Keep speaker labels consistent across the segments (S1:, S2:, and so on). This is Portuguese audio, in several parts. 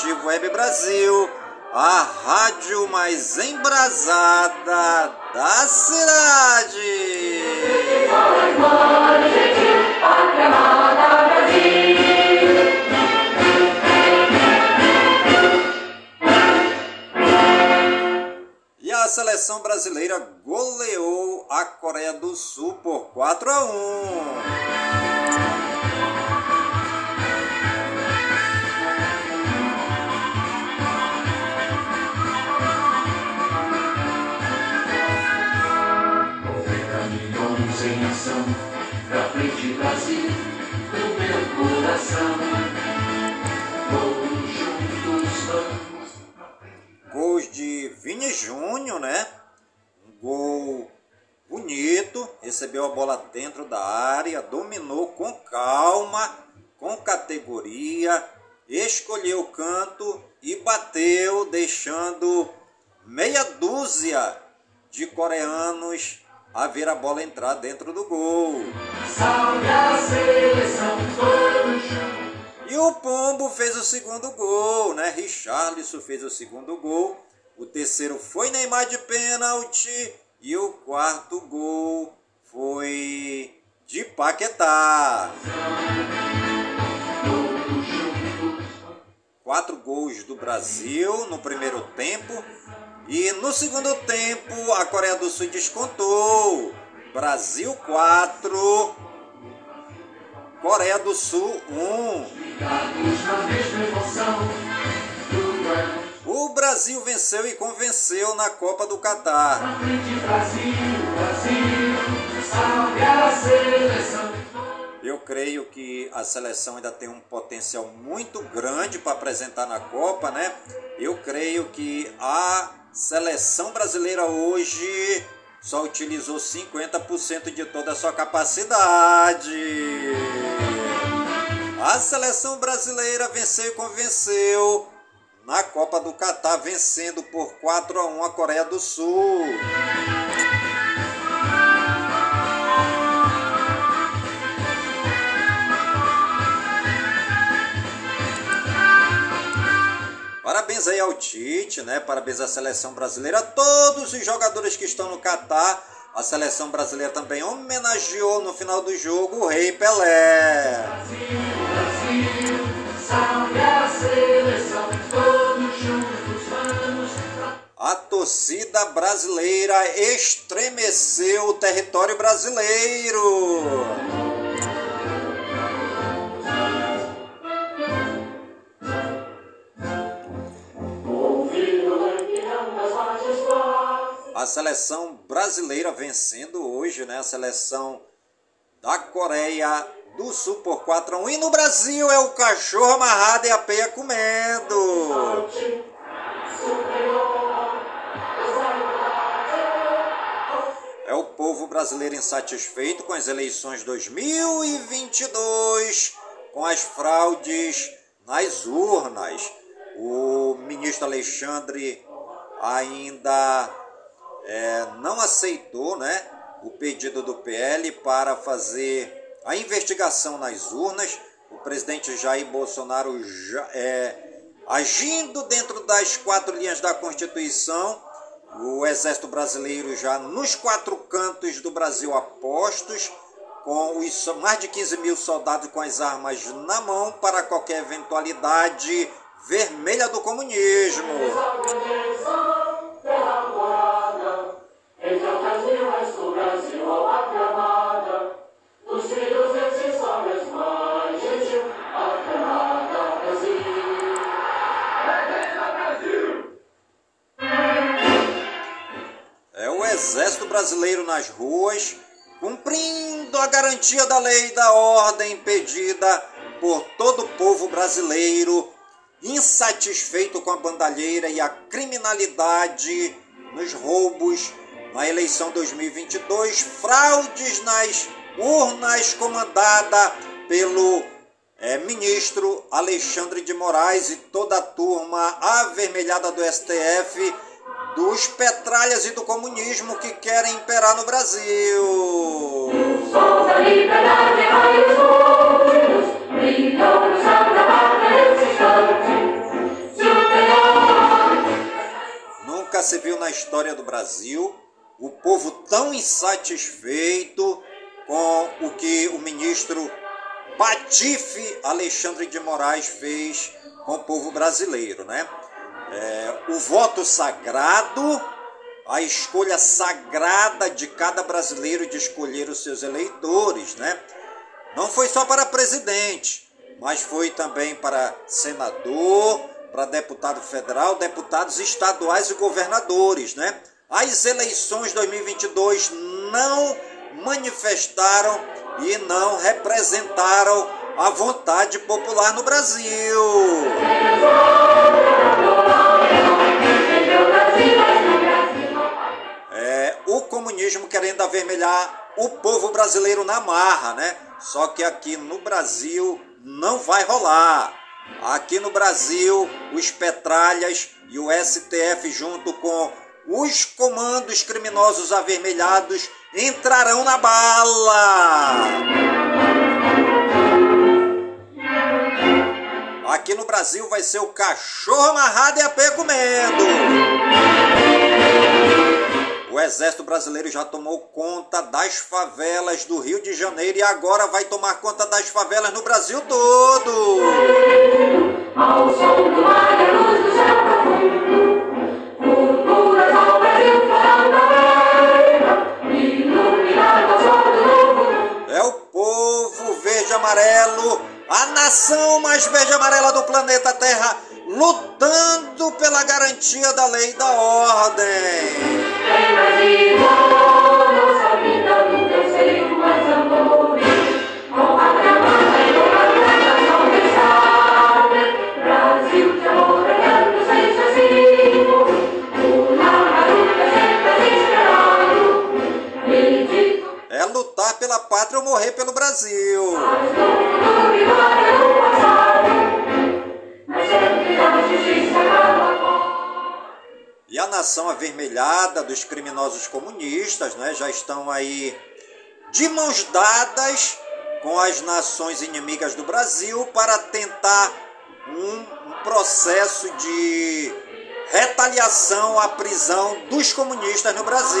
S1: Informativo Web Brasil, a rádio mais embrasada da cidade. E a seleção brasileira goleou a Coreia do Sul por 4 a 1.
S2: Brasil, meu coração. Todos juntos vamos.
S1: Gols de Vini Júnior, né? Um gol bonito, recebeu a bola dentro da área, dominou com calma, com categoria, escolheu o canto e bateu, deixando meia dúzia de coreanos a ver a bola entrar dentro do gol.
S2: Salve a seleção.
S1: E o Pombo fez o segundo gol, né? Richarlison fez o segundo gol. O terceiro foi Neymar de pênalti. E o quarto gol foi de Paquetá. Quatro gols do Brasil no primeiro tempo. E no segundo tempo, a Coreia do Sul descontou. Brasil 4, Coreia do Sul 1.
S2: Ligados na mesma emoção. Tudo é
S1: O Brasil venceu e convenceu na Copa do Catar. Eu creio que a seleção ainda tem um potencial muito grande para apresentar na Copa, né? Eu creio que a seleção brasileira hoje só utilizou 50% de toda a sua capacidade. A seleção brasileira venceu e convenceu na Copa do Catar, vencendo por 4 a 1 a Coreia do Sul. Parabéns aí ao Tite, né? Parabéns à seleção brasileira, a todos os jogadores que estão no Catar. A seleção brasileira também homenageou no final do jogo o Rei Pelé.
S2: Brasil, salve a seleção, todos juntos
S1: A torcida brasileira estremeceu o território brasileiro. A seleção brasileira vencendo hoje, né? A seleção da Coreia do Sul por 4 a 1. E no Brasil é o cachorro amarrado e a peia comendo. É o povo brasileiro insatisfeito com as eleições 2022, com as fraudes nas urnas. O ministro Alexandre ainda é, não aceitou né, o pedido do PL para fazer a investigação nas urnas. O presidente Jair Bolsonaro já, é, agindo dentro das quatro linhas da Constituição, o Exército Brasileiro já nos quatro cantos do Brasil apostos, com os mais de 15 mil soldados com as armas na mão para qualquer eventualidade vermelha do comunismo. Exército Brasileiro nas ruas, cumprindo a garantia da lei e da ordem pedida por todo o povo brasileiro, insatisfeito com a bandalheira e a criminalidade nos roubos na eleição 2022, fraudes nas urnas comandada pelo é, ministro Alexandre de Moraes e toda a turma avermelhada do STF, dos petralhas e do comunismo que querem imperar no Brasil. Nunca se viu na história do Brasil o povo tão insatisfeito com o que o ministro Patife Alexandre de Moraes fez com o povo brasileiro, né? É, o voto sagrado, a escolha sagrada de cada brasileiro de escolher os seus eleitores, né? Não foi só para presidente, mas foi também para senador, para deputado federal, deputados estaduais e governadores, né? As eleições 2022 não manifestaram e não representaram a vontade popular no Brasil. É, o comunismo querendo avermelhar o povo brasileiro na marra, né? Só que aqui no Brasil não vai rolar. Aqui no Brasil, os petralhas e o STF, junto com os comandos criminosos avermelhados, entrarão na bala. Aqui no Brasil vai ser o cachorro amarrado e a pé comendo. O Exército Brasileiro já tomou conta das favelas do Rio de Janeiro e agora vai tomar conta das favelas no Brasil todo.
S3: Ao som do
S1: planeta Terra, lutando pela garantia da lei e da ordem. Dos criminosos comunistas né, já estão aí de mãos dadas com as nações inimigas do Brasil para tentar um, processo de retaliação à prisão dos comunistas no Brasil.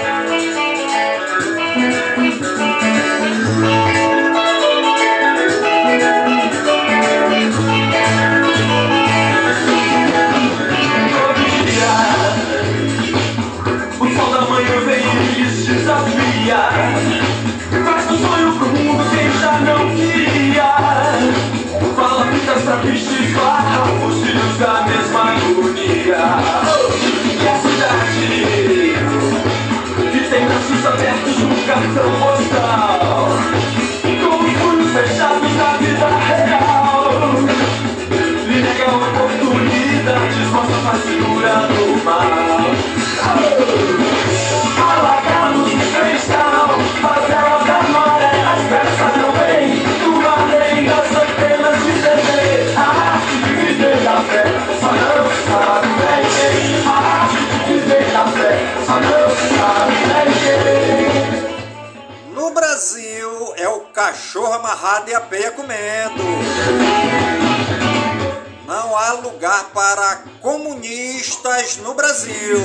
S1: Cachorro amarrado e a peia comendo. Não há lugar para comunistas no Brasil.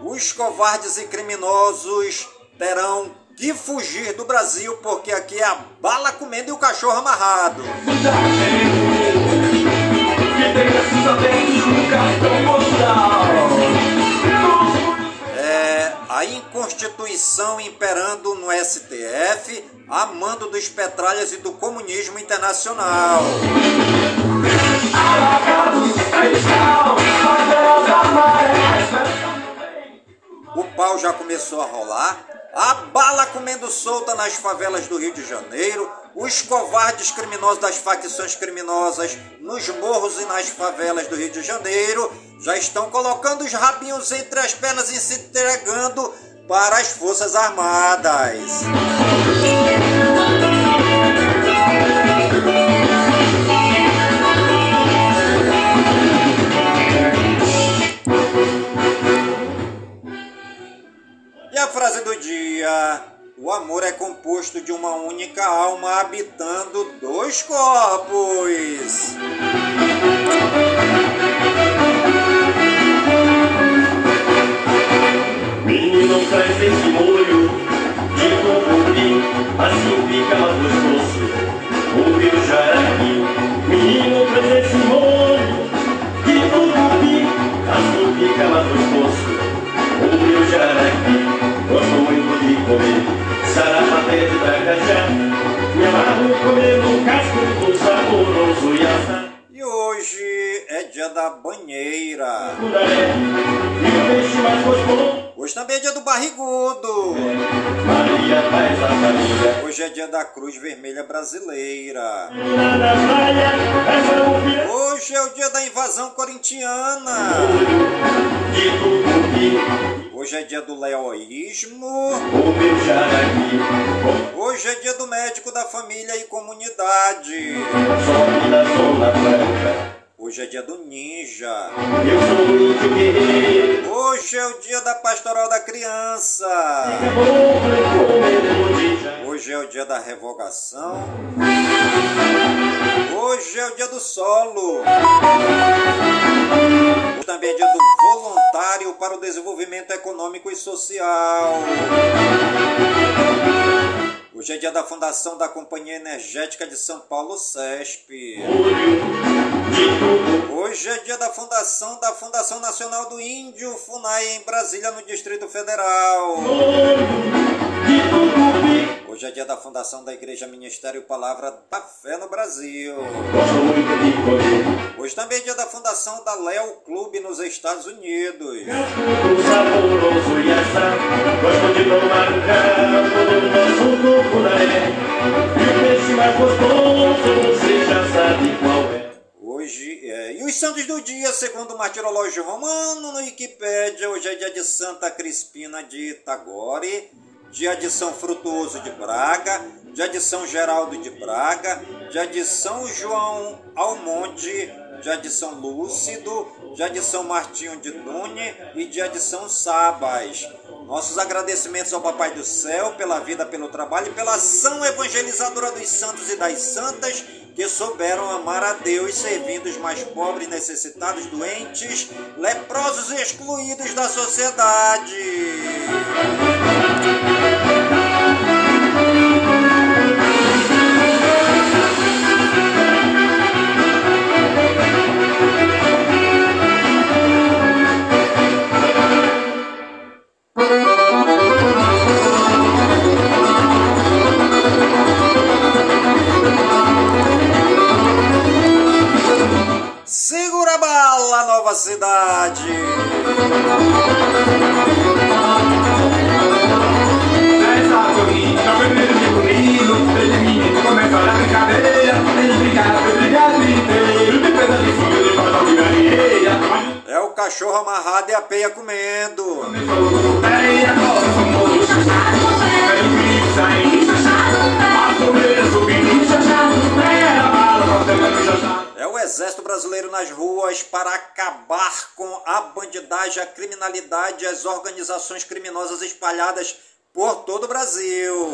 S1: Os covardes e criminosos terão que fugir do Brasil porque aqui é a bala comendo e o cachorro amarrado.
S2: Que tem
S1: a inconstituição imperando no STF, a mando dos petralhas e do comunismo internacional. O pau já começou a rolar, a bala comendo solta nas favelas do Rio de Janeiro, os covardes criminosos das facções criminosas nos morros e nas favelas do Rio de Janeiro já estão colocando os rabinhos entre as pernas e se entregando para as Forças Armadas. E a frase do dia: O amor é composto de uma única alma habitando dois corpos.
S4: Menino traz esse molho de tucupi, assim fica mais gostoso. O meu jaraqui. Menino traz esse molho de tucupi, assim fica mais gostoso. O meu jaraqui.
S1: E hoje é dia da banheira. Hoje também é dia do barrigudo. Hoje é dia da Cruz Vermelha Brasileira. Hoje é o dia da invasão corintiana. Hoje é dia do leoísmo. Hoje é dia do médico da família e comunidade.
S4: sobe na zona branca.
S1: Hoje é dia do ninja.
S4: Eu sou índio guerreiro,
S1: Hoje é o dia da pastoral da criança. Hoje é o dia da revogação. Hoje é o dia do solo. Também é dia do voluntário para o desenvolvimento econômico e social. Hoje é dia da fundação da Companhia Energética de São Paulo, CESP. Hoje é dia da fundação da Fundação Nacional do Índio, FUNAI, em Brasília, no Distrito Federal. Hoje é dia da fundação da Igreja Ministério Palavra da Fé no Brasil. Hoje também é dia da fundação da Léo Clube nos Estados Unidos. Hoje é e os santos do dia, segundo o martirológio romano, no Wikipédia, hoje é dia de Santa Crispina de Itagore, de São Frutuoso de Braga, de São Geraldo de Braga, de São João Almonte, de São Lúcido, de São Martinho de Dune e de São Sabas. Nossos agradecimentos ao Papai do Céu pela vida, pelo trabalho e pela ação evangelizadora dos santos e das santas que souberam amar a Deus, servindo os mais pobres, necessitados, doentes, leprosos e excluídos da sociedade.
S2: Cortando chachado.
S1: É o exército brasileiro nas ruas para acabar com a bandidagem, a criminalidade e as organizações criminosas espalhadas por todo o Brasil.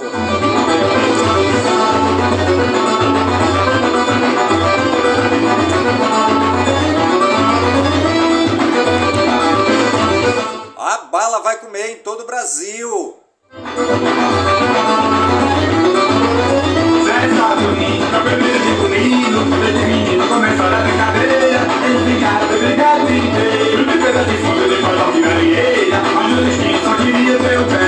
S1: A bala vai comer em todo o Brasil.
S2: Zé Saturnino, cabeleiro de bonito, desde menino começaram a brincadeira. Eles foi brigado o dia inteiro, de de fundo, de porta de galinheira. Mas o destino só queria ver o pé,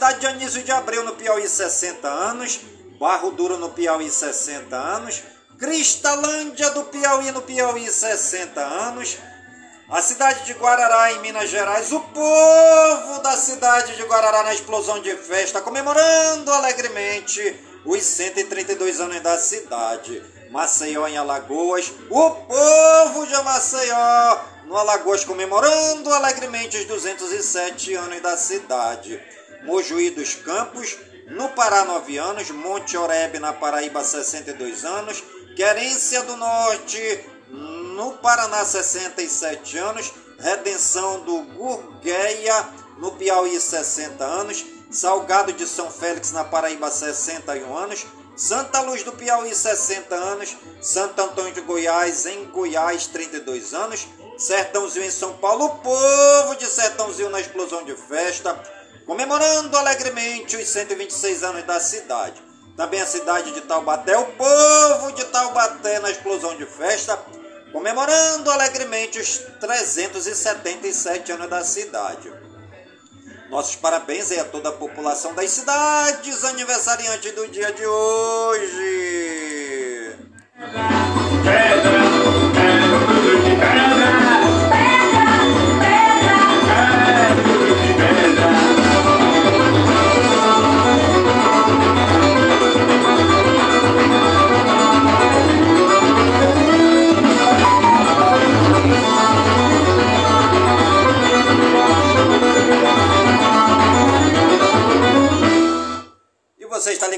S1: cidade de Anísio de Abreu, no Piauí, 60 anos, Barro Duro, no Piauí, 60 anos, Cristalândia do Piauí, no Piauí, 60 anos, a cidade de Guarará, em Minas Gerais, o povo da cidade de Guarará na explosão de festa, comemorando alegremente os 132 anos da cidade. Maceió, em Alagoas, o povo de Maceió, no Alagoas, comemorando alegremente os 207 anos da cidade. Mojuí dos Campos, no Pará, 9 anos, Monte Oreb, na Paraíba, 62 anos, Querência do Norte, no Paraná, 67 anos, Redenção do Gurgueia, no Piauí, 60 anos, Salgado de São Félix, na Paraíba, 61 anos, Santa Luz do Piauí, 60 anos, Santo Antônio de Goiás, em Goiás, 32 anos, Sertãozinho em São Paulo, o povo de Sertãozinho na explosão de festa, comemorando alegremente os 126 anos da cidade. Também a cidade de Taubaté, o povo de Taubaté na explosão de festa, comemorando alegremente os 377 anos da cidade. Nossos parabéns aí a toda a população das cidades aniversariante do dia de hoje.
S2: Pedra,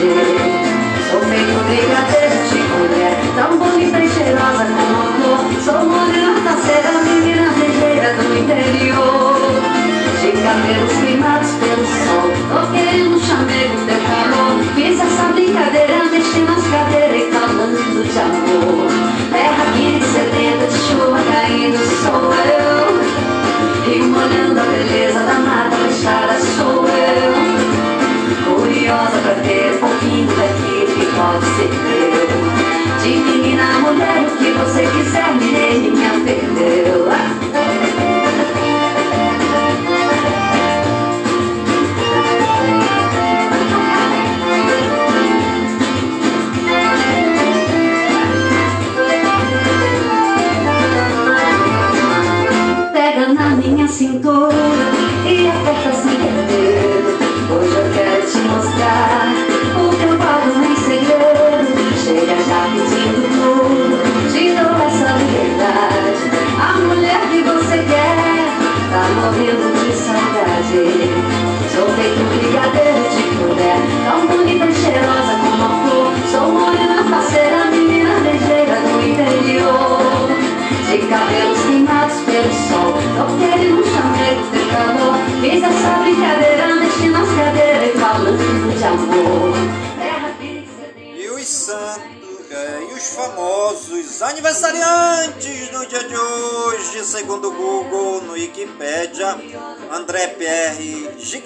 S5: Saudade. Sou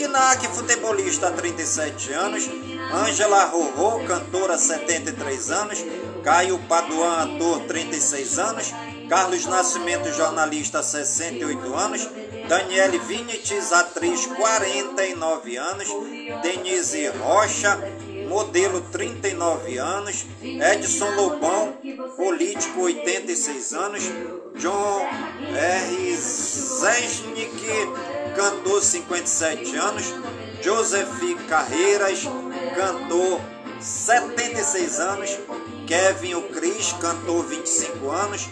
S1: Pierre Gignac, futebolista, 37 anos, Ângela Rorô, cantora, 73 anos, Caio Paduan, ator, 36 anos, Carlos Nascimento, jornalista, 68 anos, Daniele Vinites, atriz, 49 anos, Denise Rocha, modelo 39 anos, Edson Lobão, político 86 anos, John R. Zesnik, cantor 57 anos, Joseph Carreiras, cantor 76 anos, Kevin o Cris, cantor 25 anos,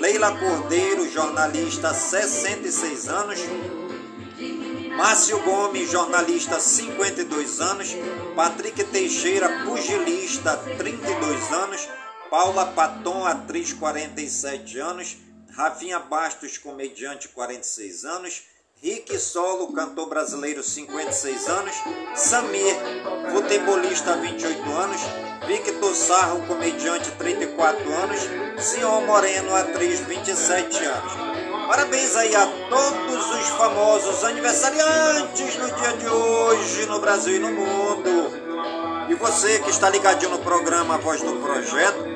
S1: Leila Cordeiro, jornalista 66 anos, Márcio Gomes, jornalista, 52 anos. Patrick Teixeira, pugilista, 32 anos. Paula Paton, atriz, 47 anos. Rafinha Bastos, comediante, 46 anos. Rick Solo, cantor brasileiro, 56 anos. Samir, futebolista, 28 anos. Victor Sarro, comediante, 34 anos. Sion Moreno, atriz, 27 anos. Parabéns aí a todos os famosos aniversariantes no dia de hoje no Brasil e no mundo. E você que está ligadinho no programa Voz do Projeto,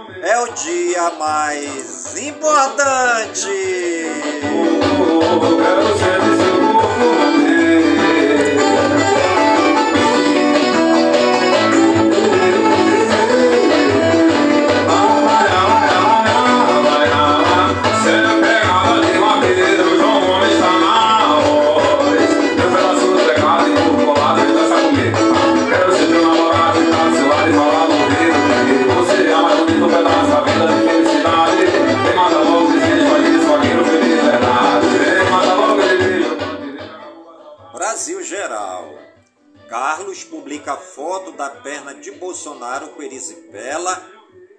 S1: é o dia mais importante.
S2: De
S1: Bolsonaro com erisipela.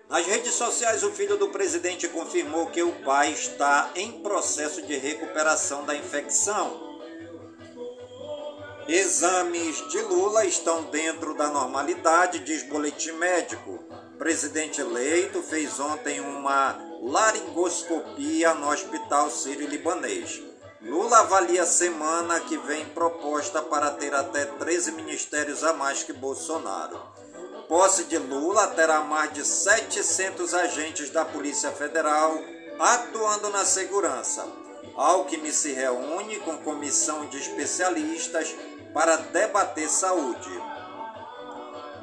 S1: Nas redes sociais, o filho do presidente confirmou que o pai está em processo de recuperação da infecção. Exames de Lula estão dentro da normalidade, diz boletim médico. Presidente eleito fez ontem uma laringoscopia no Hospital Sírio-Libanês. Lula avalia semana que vem proposta para ter até 13 ministérios a mais que Bolsonaro. Posse de Lula terá mais de 700 agentes da Polícia Federal atuando na segurança. Alckmin se reúne com comissão de especialistas para debater saúde.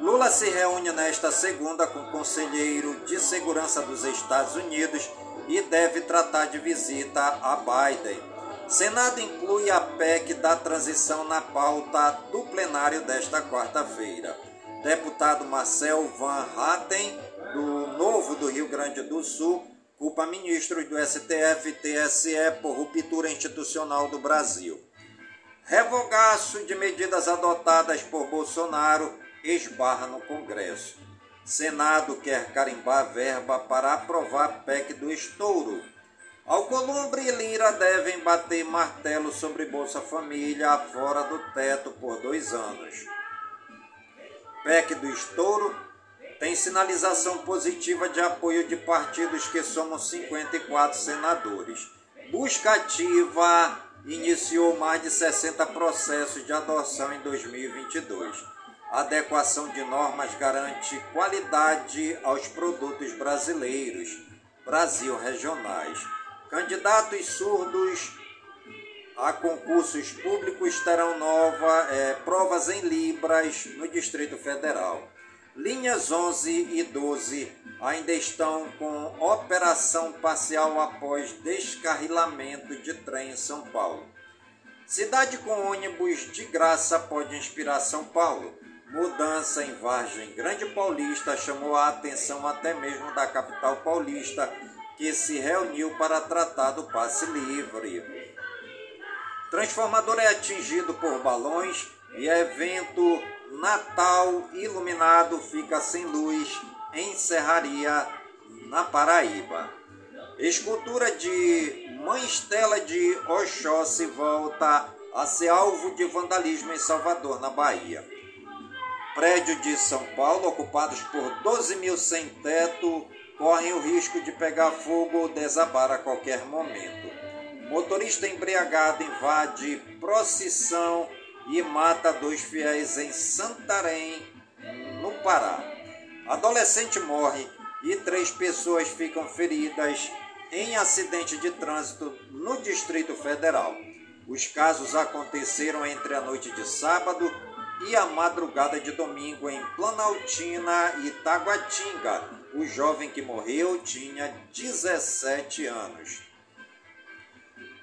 S1: Lula se reúne nesta segunda com conselheiro de segurança dos Estados Unidos e deve tratar de visita a Biden. Senado inclui a PEC da transição na pauta do plenário desta quarta-feira. Deputado Marcel Van Hatten, do Novo do Rio Grande do Sul, culpa ministros do STF e TSE por ruptura institucional do Brasil. Revogaço de medidas adotadas por Bolsonaro esbarra no Congresso. Senado quer carimbar verba para aprovar PEC do estouro. Alcolumbre e Lira devem bater martelo sobre Bolsa Família fora do teto por dois anos. PEC do estouro tem sinalização positiva de apoio de partidos que somam 54 senadores. Busca ativa iniciou mais de 60 processos de adoção em 2022. A adequação de normas garante qualidade aos produtos brasileiros, Brasil regionais. Candidatos surdos a concursos públicos terão nova, é, provas em Libras no Distrito Federal. Linhas 11 e 12 ainda estão com operação parcial após descarrilamento de trem em São Paulo. Cidade com ônibus de graça pode inspirar São Paulo. Mudança em Vargem Grande Paulista chamou a atenção até mesmo da capital paulista, que se reuniu para tratar do passe livre. Transformador é atingido por balões e evento Natal iluminado fica sem luz em Serraria, na Paraíba. Escultura de Mãe Estela de Oxóssi volta a ser alvo de vandalismo em Salvador, na Bahia. Prédio de São Paulo, ocupados por 12 mil sem teto, correm o risco de pegar fogo ou desabar a qualquer momento. Motorista embriagado invade procissão e mata dois fiéis em Santarém, no Pará. Adolescente morre e três pessoas ficam feridas em acidente de trânsito no Distrito Federal. Os casos aconteceram entre a noite de sábado e a madrugada de domingo em Planaltina e Taguatinga. O jovem que morreu tinha 17 anos.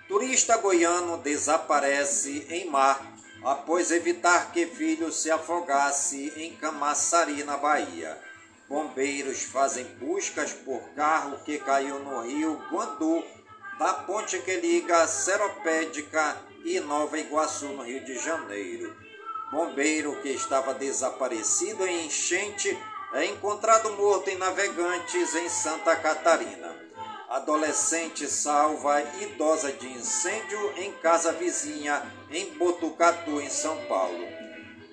S1: Turista goiano desaparece em mar após evitar que filho se afogasse em Camaçari, na Bahia. Bombeiros fazem buscas por carro que caiu no rio Guandu, da ponte que liga Seropédica e Nova Iguaçu, no Rio de Janeiro. Bombeiro que estava desaparecido em enchente é encontrado morto em Navegantes, em Santa Catarina. Adolescente salva idosa de incêndio em casa vizinha em Botucatu, em São Paulo.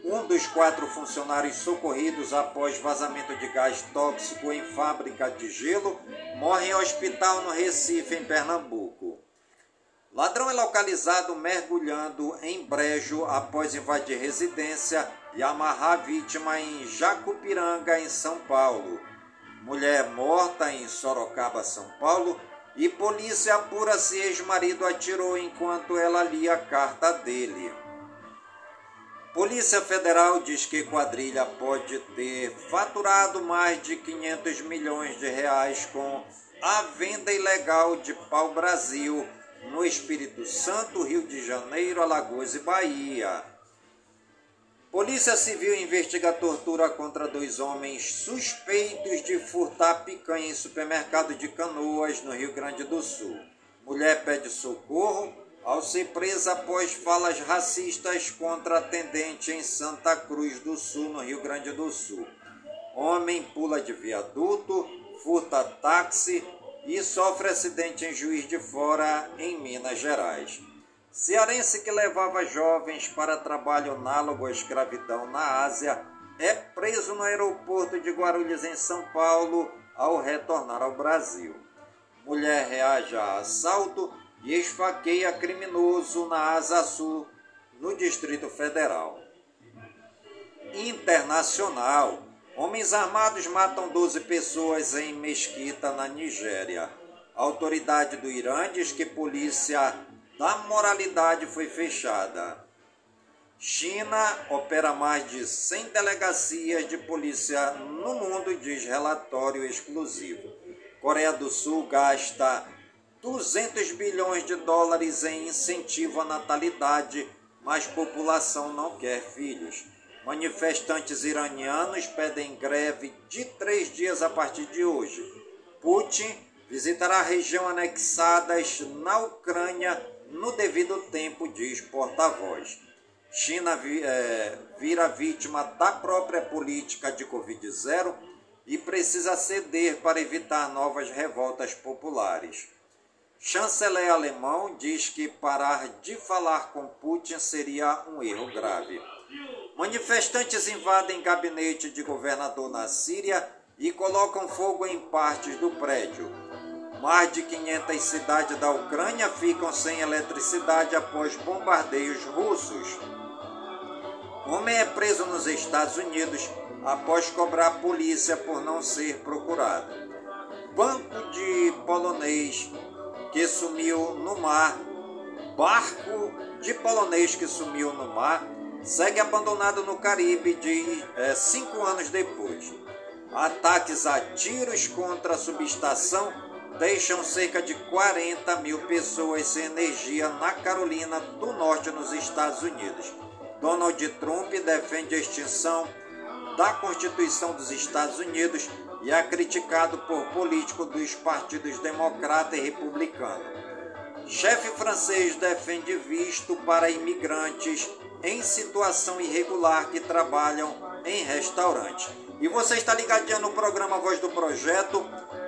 S1: Um dos quatro funcionários socorridos após vazamento de gás tóxico em fábrica de gelo morre em hospital no Recife, em Pernambuco. Ladrão é localizado mergulhando em brejo após invadir residência e amarrar vítima em Jacupiranga, em São Paulo. Mulher morta em Sorocaba, São Paulo, e polícia apura se ex-marido atirou enquanto ela lia a carta dele. Polícia Federal diz que quadrilha pode ter faturado mais de 500 milhões de reais com a venda ilegal de pau-brasil no Espírito Santo, Rio de Janeiro, Alagoas e Bahia. Polícia Civil investiga tortura contra dois homens suspeitos de furtar picanha em supermercado de Canoas, no Rio Grande do Sul. Mulher pede socorro ao ser presa após falas racistas contra atendente em Santa Cruz do Sul, no Rio Grande do Sul. Homem pula de viaduto, furta táxi e sofre acidente em Juiz de Fora, em Minas Gerais. Cearense que levava jovens para trabalho análogo à escravidão na Ásia é preso no aeroporto de Guarulhos, em São Paulo, ao retornar ao Brasil. Mulher reage a assalto e esfaqueia criminoso na Asa Sul, no Distrito Federal. Internacional. Homens armados matam 12 pessoas em mesquita na Nigéria. Autoridade do Irã diz que polícia da moralidade foi fechada. China opera mais de 100 delegacias de polícia no mundo, diz relatório exclusivo. Coreia do Sul gasta 200 bilhões de dólares em incentivo à natalidade, mas população não quer filhos. Manifestantes iranianos pedem greve de três dias a partir de hoje. Putin visitará a região anexadas na Ucrânia no devido tempo, diz porta-voz. China é, vira vítima da própria política de Covid-0 e precisa ceder para evitar novas revoltas populares. Chanceler alemão diz que parar de falar com Putin seria um erro grave. Manifestantes invadem gabinete de governador na Síria e colocam fogo em partes do prédio. Mais de 500 cidades da Ucrânia ficam sem eletricidade após bombardeios russos. Homem é preso nos Estados Unidos após cobrar a polícia por não ser procurado. Banco de polonês que sumiu no mar. Barco de polonês que sumiu no mar segue abandonado no Caribe de é, cinco anos depois. Ataques a tiros contra a subestação deixam cerca de 40 mil pessoas sem energia na Carolina do Norte, nos Estados Unidos. Donald Trump defende a extinção da Constituição dos Estados Unidos e é criticado por políticos dos partidos democrata e republicano. Chefe francês defende visto para imigrantes em situação irregular que trabalham em restaurante. E você está ligadinho no programa Voz do Projeto,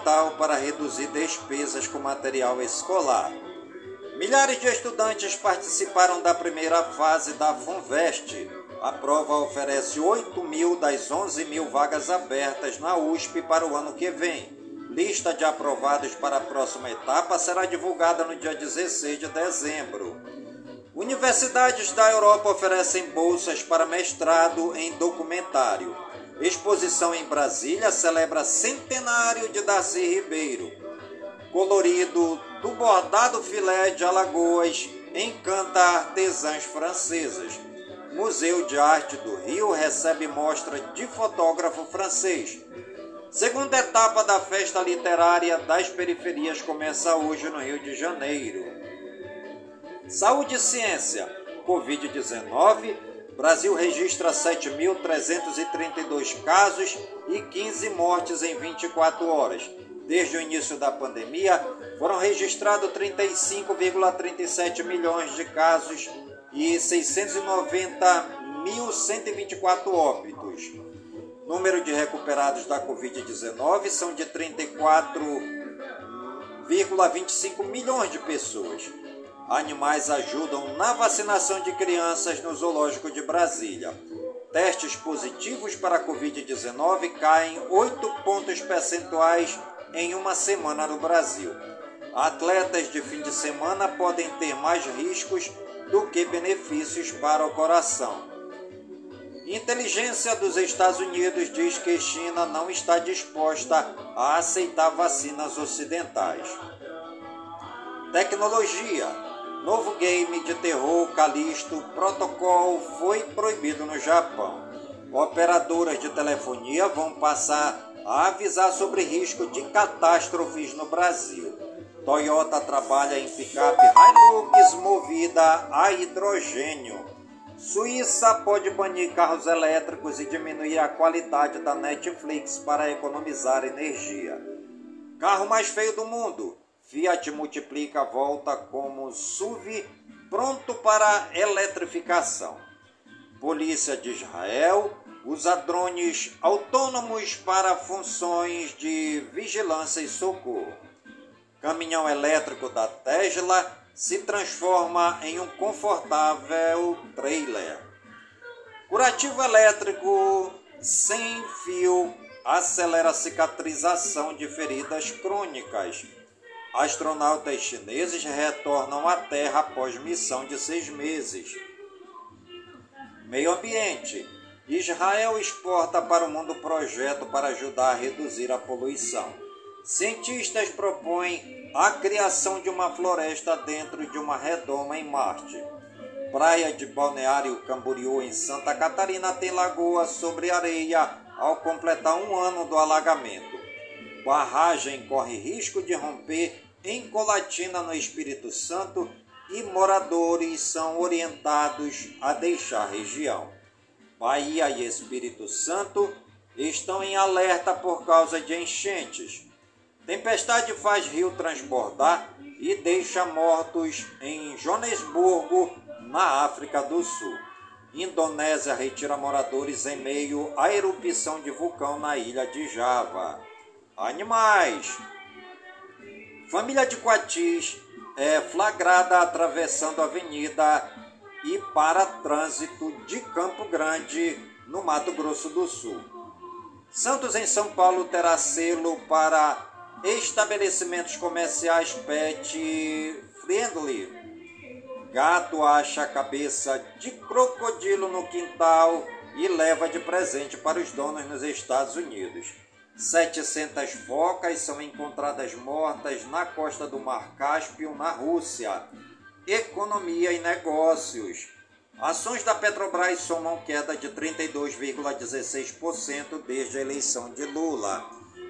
S1: Fundamental para reduzir despesas com material escolar. Milhares de estudantes participaram da primeira fase da FUNVEST. A prova oferece 8 mil das 11 mil vagas abertas na USP para o ano que vem. Lista de aprovados para a próxima etapa será divulgada no dia 16 de dezembro. Universidades da Europa oferecem bolsas para mestrado em documentário. Exposição em Brasília celebra centenário de Darcy Ribeiro. Colorido do bordado filé de Alagoas encanta artesãs francesas. Museu de Arte do Rio recebe mostra de fotógrafo francês. Segunda etapa da festa literária das periferias começa hoje no Rio de Janeiro. Saúde e ciência. Covid-19. Brasil registra 7.332 casos e 15 mortes em 24 horas. Desde o início da pandemia, foram registrados 35,37 milhões de casos e 690.124 óbitos. Número de recuperados da Covid-19 são de 34,25 milhões de pessoas. Animais ajudam na vacinação de crianças no Zoológico de Brasília. Testes positivos para a Covid-19 caem 8 pontos percentuais em uma semana no Brasil. Atletas de fim de semana podem ter mais riscos do que benefícios para o coração. Inteligência dos Estados Unidos diz que China não está disposta a aceitar vacinas ocidentais. Tecnologia. Novo game de terror Calisto Protocol foi proibido no Japão. Operadoras de telefonia vão passar a avisar sobre risco de catástrofes no Brasil. Toyota trabalha em picape Hilux movida a hidrogênio. Suíça pode banir carros elétricos e diminuir a qualidade da Netflix para economizar energia. Carro mais feio do mundo. Fiat multiplica a volta como SUV pronto para eletrificação. Polícia de Israel usa drones autônomos para funções de vigilância e socorro. Caminhão elétrico da Tesla se transforma em um confortável trailer. Curativo elétrico sem fio acelera a cicatrização de feridas crônicas. Astronautas chineses retornam à Terra após missão de seis meses. Meio ambiente. Israel exporta para o mundo projeto para ajudar a reduzir a poluição. Cientistas propõem a criação de uma floresta dentro de uma redoma em Marte. Praia de Balneário Camboriú, em Santa Catarina, tem lagoa sobre areia ao completar um ano do alagamento. Barragem corre risco de romper em Colatina, no Espírito Santo, e moradores são orientados a deixar a região. Bahia e Espírito Santo estão em alerta por causa de enchentes. Tempestade faz rio transbordar e deixa mortos em Joanesburgo, na África do Sul. Indonésia retira moradores em meio à erupção de vulcão na ilha de Java. Animais. Família de Quatis é flagrada atravessando a avenida e para trânsito de Campo Grande, no Mato Grosso do Sul. Santos em São Paulo terá selo para estabelecimentos comerciais pet friendly. Gato acha a cabeça de crocodilo no quintal e leva de presente para os donos nos Estados Unidos. 700 focas são encontradas mortas na costa do Mar Cáspio, na Rússia. Economia e negócios. Ações da Petrobras somam queda de 32,16% desde a eleição de Lula.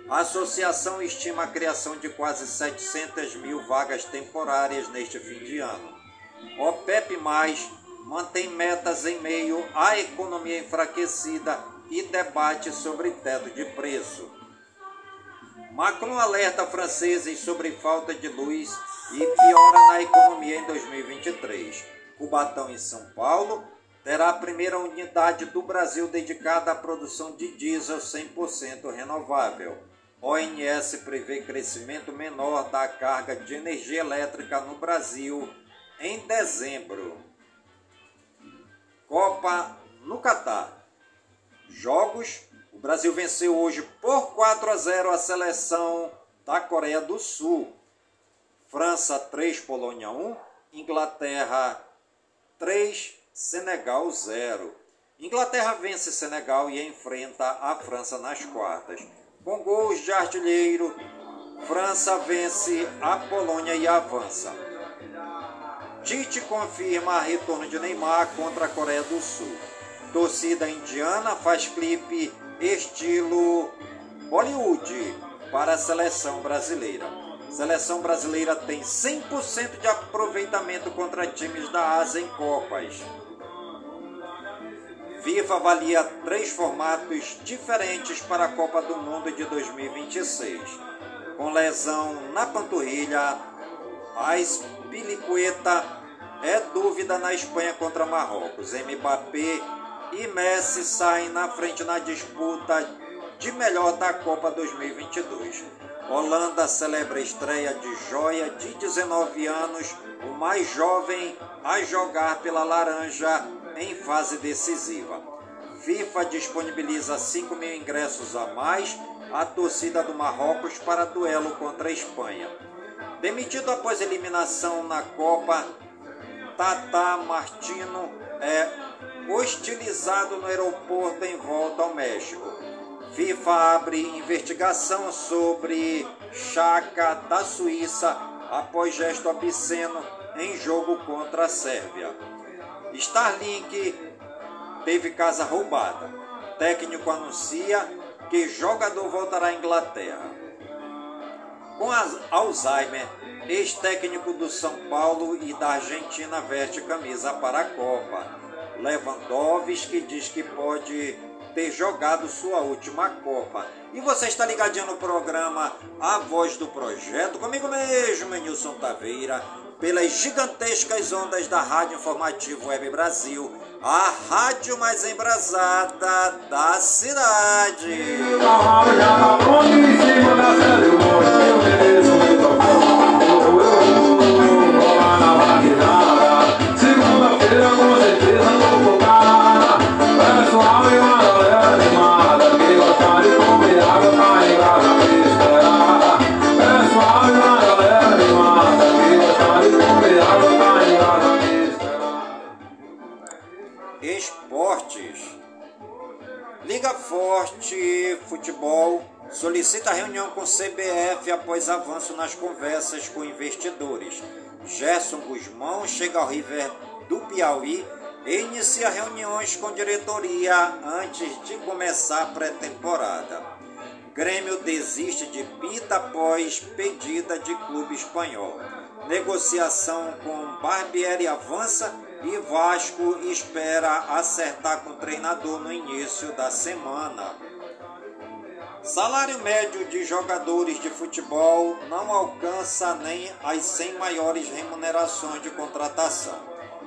S1: A associação estima a criação de quase 700 mil vagas temporárias neste fim de ano. OPEP+, mantém metas em meio à economia enfraquecida e debate sobre teto de preço. Macron alerta franceses sobre falta de luz e piora na economia em 2023. Cubatão em São Paulo terá a primeira unidade do Brasil dedicada à produção de diesel 100% renovável. ONS prevê crescimento menor da carga de energia elétrica no Brasil em dezembro. Copa no Catar. Jogos. Brasil venceu hoje por 4 a 0 a seleção da Coreia do Sul. França 3, Polônia 1. Inglaterra 3, Senegal 0. Inglaterra vence Senegal e enfrenta a França nas quartas. Com gols de artilheiro, França vence a Polônia e avança. Tite confirma retorno de Neymar contra a Coreia do Sul. Torcida indiana faz clipe estilo Bollywood para a seleção brasileira. Seleção brasileira tem 100% de aproveitamento contra times da Ásia em Copas. FIFA avalia três formatos diferentes para a Copa do Mundo de 2026. Com lesão na panturrilha, a Pilicueta é dúvida na Espanha contra Marrocos. Mbappé e Messi saem na frente na disputa de melhor da Copa 2022. Holanda celebra a estreia de Joia, de 19 anos, o mais jovem a jogar pela Laranja em fase decisiva. FIFA disponibiliza 5 mil ingressos a mais à torcida do Marrocos para duelo contra a Espanha. Demitido após eliminação na Copa, Tata Martino é hostilizado no aeroporto em volta ao México. FIFA abre investigação sobre Chaka da Suíça após gesto obsceno em jogo contra a Sérvia. Starlink teve casa roubada. Técnico anuncia que jogador voltará à Inglaterra. Com Alzheimer, ex-técnico do São Paulo e da Argentina veste camisa para a Copa. Lewandowski diz que pode ter jogado sua última Copa. E você está ligadinho no programa A Voz do Projeto, comigo mesmo, Nilson Taveira, pelas gigantescas ondas da Rádio Informativo Web Brasil, a rádio mais embrasada da cidade. Solicita reunião com CBF após avanço nas conversas com investidores. Gerson Guzmão chega ao River do Piauí e inicia reuniões com diretoria antes de começar a pré-temporada. Grêmio desiste de Pita após pedida de clube espanhol. Negociação com Barbieri avança e Vasco espera acertar com o treinador no início da semana. Salário médio de jogadores de futebol não alcança nem as 100 maiores remunerações de contratação.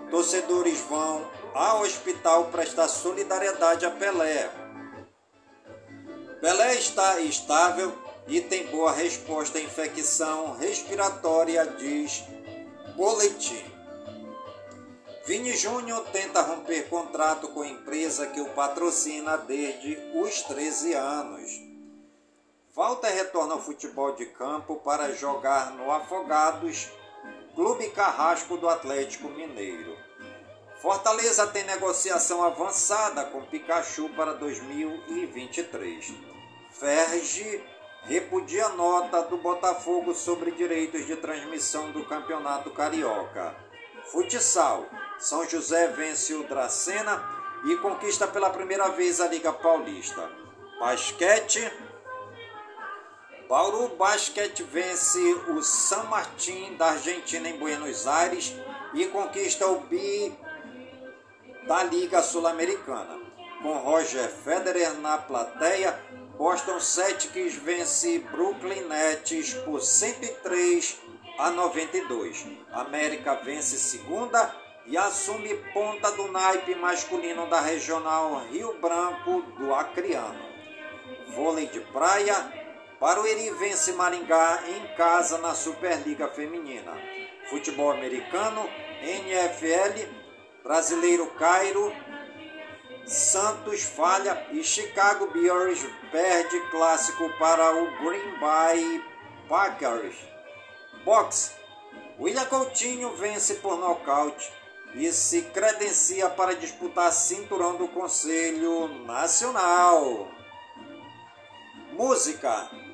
S1: Torcedores vão ao hospital prestar solidariedade a Pelé. Pelé está estável e tem boa resposta à infecção respiratória, diz boletim. Vini Júnior tenta romper contrato com a empresa que o patrocina desde os 13 anos. Walter retorna ao futebol de campo para jogar no Afogados, Clube Carrasco do Atlético Mineiro. Fortaleza tem negociação avançada com Pikachu para 2023. Ferge repudia nota do Botafogo sobre direitos de transmissão do Campeonato Carioca. Futsal. São José vence o Dracena e conquista pela primeira vez a Liga Paulista. Basquete. Bauru Basket vence o San Martín da Argentina em Buenos Aires e conquista o bi da Liga Sul-Americana. Com Roger Federer na plateia, Boston Celtics vence Brooklyn Nets por 103 a 92. América vence segunda e assume ponta do naipe masculino da regional Rio Branco do Acreano. Vôlei de praia, Barueri vence Maringá em casa na Superliga Feminina. Futebol americano, NFL, Brasileiro Cairo, Santos falha e Chicago Bears perde clássico para o Green Bay Packers. Boxe. William Coutinho vence por nocaute e se credencia para disputar cinturão do Conselho Nacional. Música.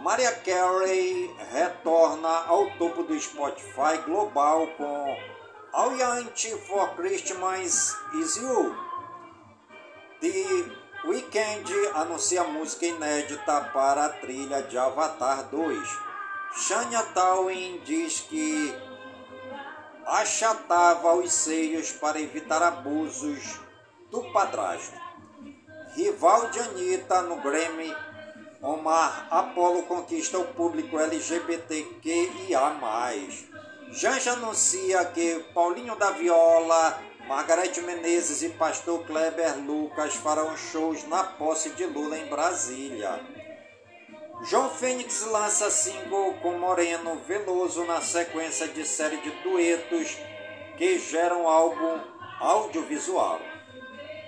S1: Mariah Carey retorna ao topo do Spotify global com All You for Christmas Is You. The Weeknd anuncia música inédita para a trilha de Avatar 2. Shania Twain diz que achatava os seios para evitar abusos do padrasto. Rival de Anitta no Grammy, Omar Apollo conquista o público LGBTQIA+. Janja anuncia que Paulinho da Viola, Margarete Menezes e Pastor Kleber Lucas farão shows na posse de Lula em Brasília. João Fênix lança single com Moreno Veloso na sequência de série de duetos que geram álbum audiovisual.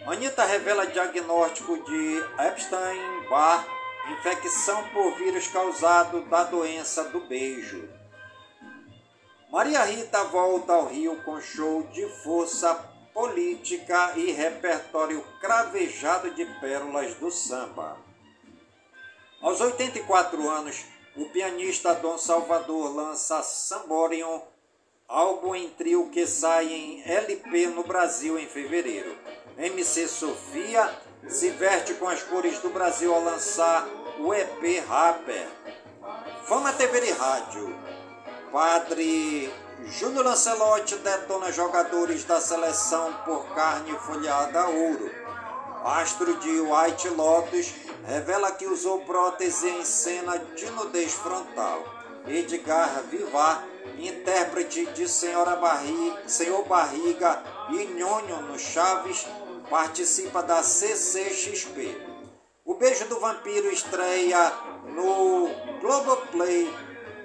S1: Anitta revela diagnóstico de Epstein-Barr, infecção por vírus causado da doença do beijo. Maria Rita volta ao Rio com show de força política e repertório cravejado de pérolas do samba. Aos 84 anos, o pianista Dom Salvador lança Samborion, álbum em trio que sai em LP no Brasil em fevereiro. MC Sofia se veste com as cores do Brasil ao lançar o EP Rapper. Fama TV e Rádio. Padre Júnior Lancelotti detona jogadores da seleção por carne folhada a ouro. astro de White Lotus, revela que usou prótese em cena de nudez frontal. Edgar Vivar, intérprete de Senhora Barriga, Senhor Barriga e Nhonho no Chaves, participa da CCXP. O Beijo do Vampiro estreia no Globoplay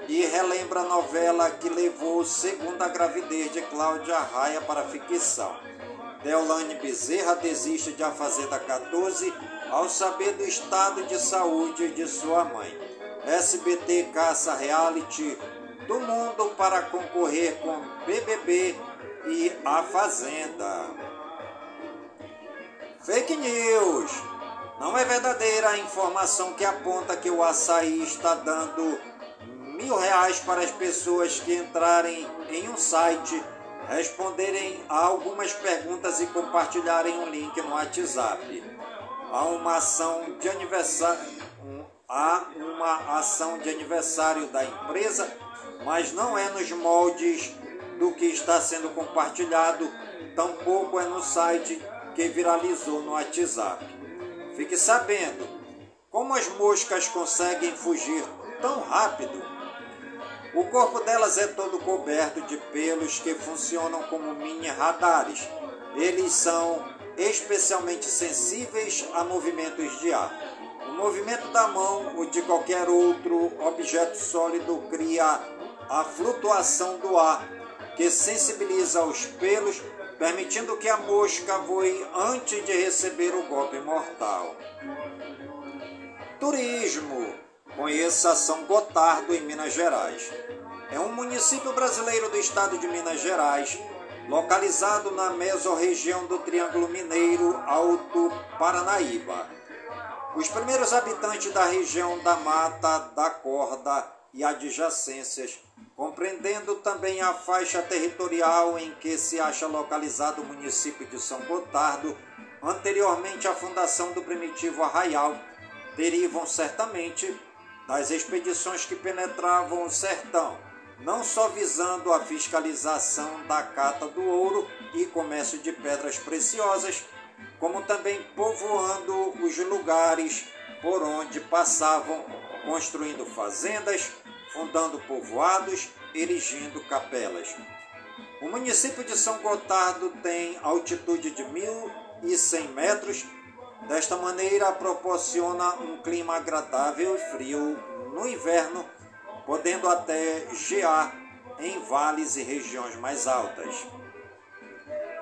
S1: e relembra a novela que levou segunda gravidez de Cláudia Raia para a ficção. Deolane Bezerra desiste de A Fazenda 14 ao saber do estado de saúde de sua mãe. SBT caça reality do mundo para concorrer com BBB e A Fazenda. Fake News. Não é verdadeira a informação que aponta que o açaí está dando mil reais para as pessoas que entrarem em um site, responderem a algumas perguntas e compartilharem um link no WhatsApp. Há uma ação de aniversário, há uma ação de aniversário da empresa, mas não é nos moldes do que está sendo compartilhado, tampouco é no site que viralizou no WhatsApp. Fique sabendo, como as moscas conseguem fugir tão rápido? O corpo delas é todo coberto de pelos que funcionam como mini radares. Eles são especialmente sensíveis a movimentos de ar. O movimento da mão ou de qualquer outro objeto sólido cria a flutuação do ar, que sensibiliza os pelos permitindo que a mosca voe antes de receber o golpe mortal. Turismo. Conheça São Gotardo, em Minas Gerais. É um município brasileiro do estado de Minas Gerais, localizado na mesorregião do Triângulo Mineiro Alto Paranaíba. Os primeiros habitantes da região da Mata, da Corda e adjacências compreendendo também a faixa territorial em que se acha localizado o município de São Gotardo, anteriormente à fundação do primitivo arraial, derivam certamente das expedições que penetravam o sertão, não só visando a fiscalização da cata do ouro e comércio de pedras preciosas, como também povoando os lugares por onde passavam, construindo fazendas, fundando povoados, erigindo capelas. O município de São Gotardo tem altitude de 1.100 metros. Desta maneira, proporciona um clima agradável e frio no inverno, podendo até gear em vales e regiões mais altas.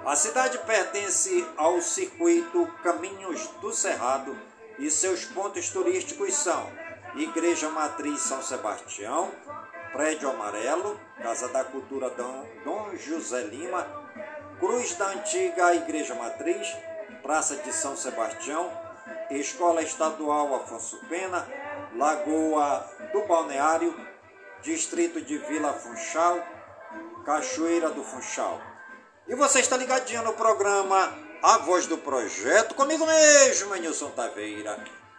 S1: A cidade pertence ao circuito Caminhos do Cerrado e seus pontos turísticos são Igreja Matriz São Sebastião, Prédio Amarelo, Casa da Cultura Dom, José Lima, Cruz da Antiga Igreja Matriz, Praça de São Sebastião, Escola Estadual Afonso Pena, Lagoa do Balneário, Distrito de Vila Funchal, Cachoeira do Funchal. E você está ligadinho no programa A Voz do Projeto, comigo mesmo, Nilson Taveira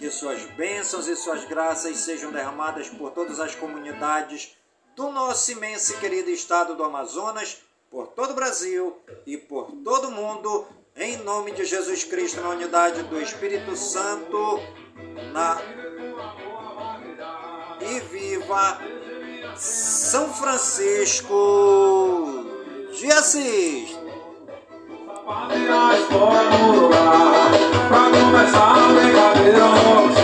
S1: que suas bênçãos e suas graças sejam derramadas por todas as comunidades do nosso imenso e querido estado do Amazonas, por todo o Brasil e por todo o mundo, em nome de Jesus Cristo, na unidade do Espírito Santo, na e viva São Francisco de Assis.
S2: Pago me sabe, cabello.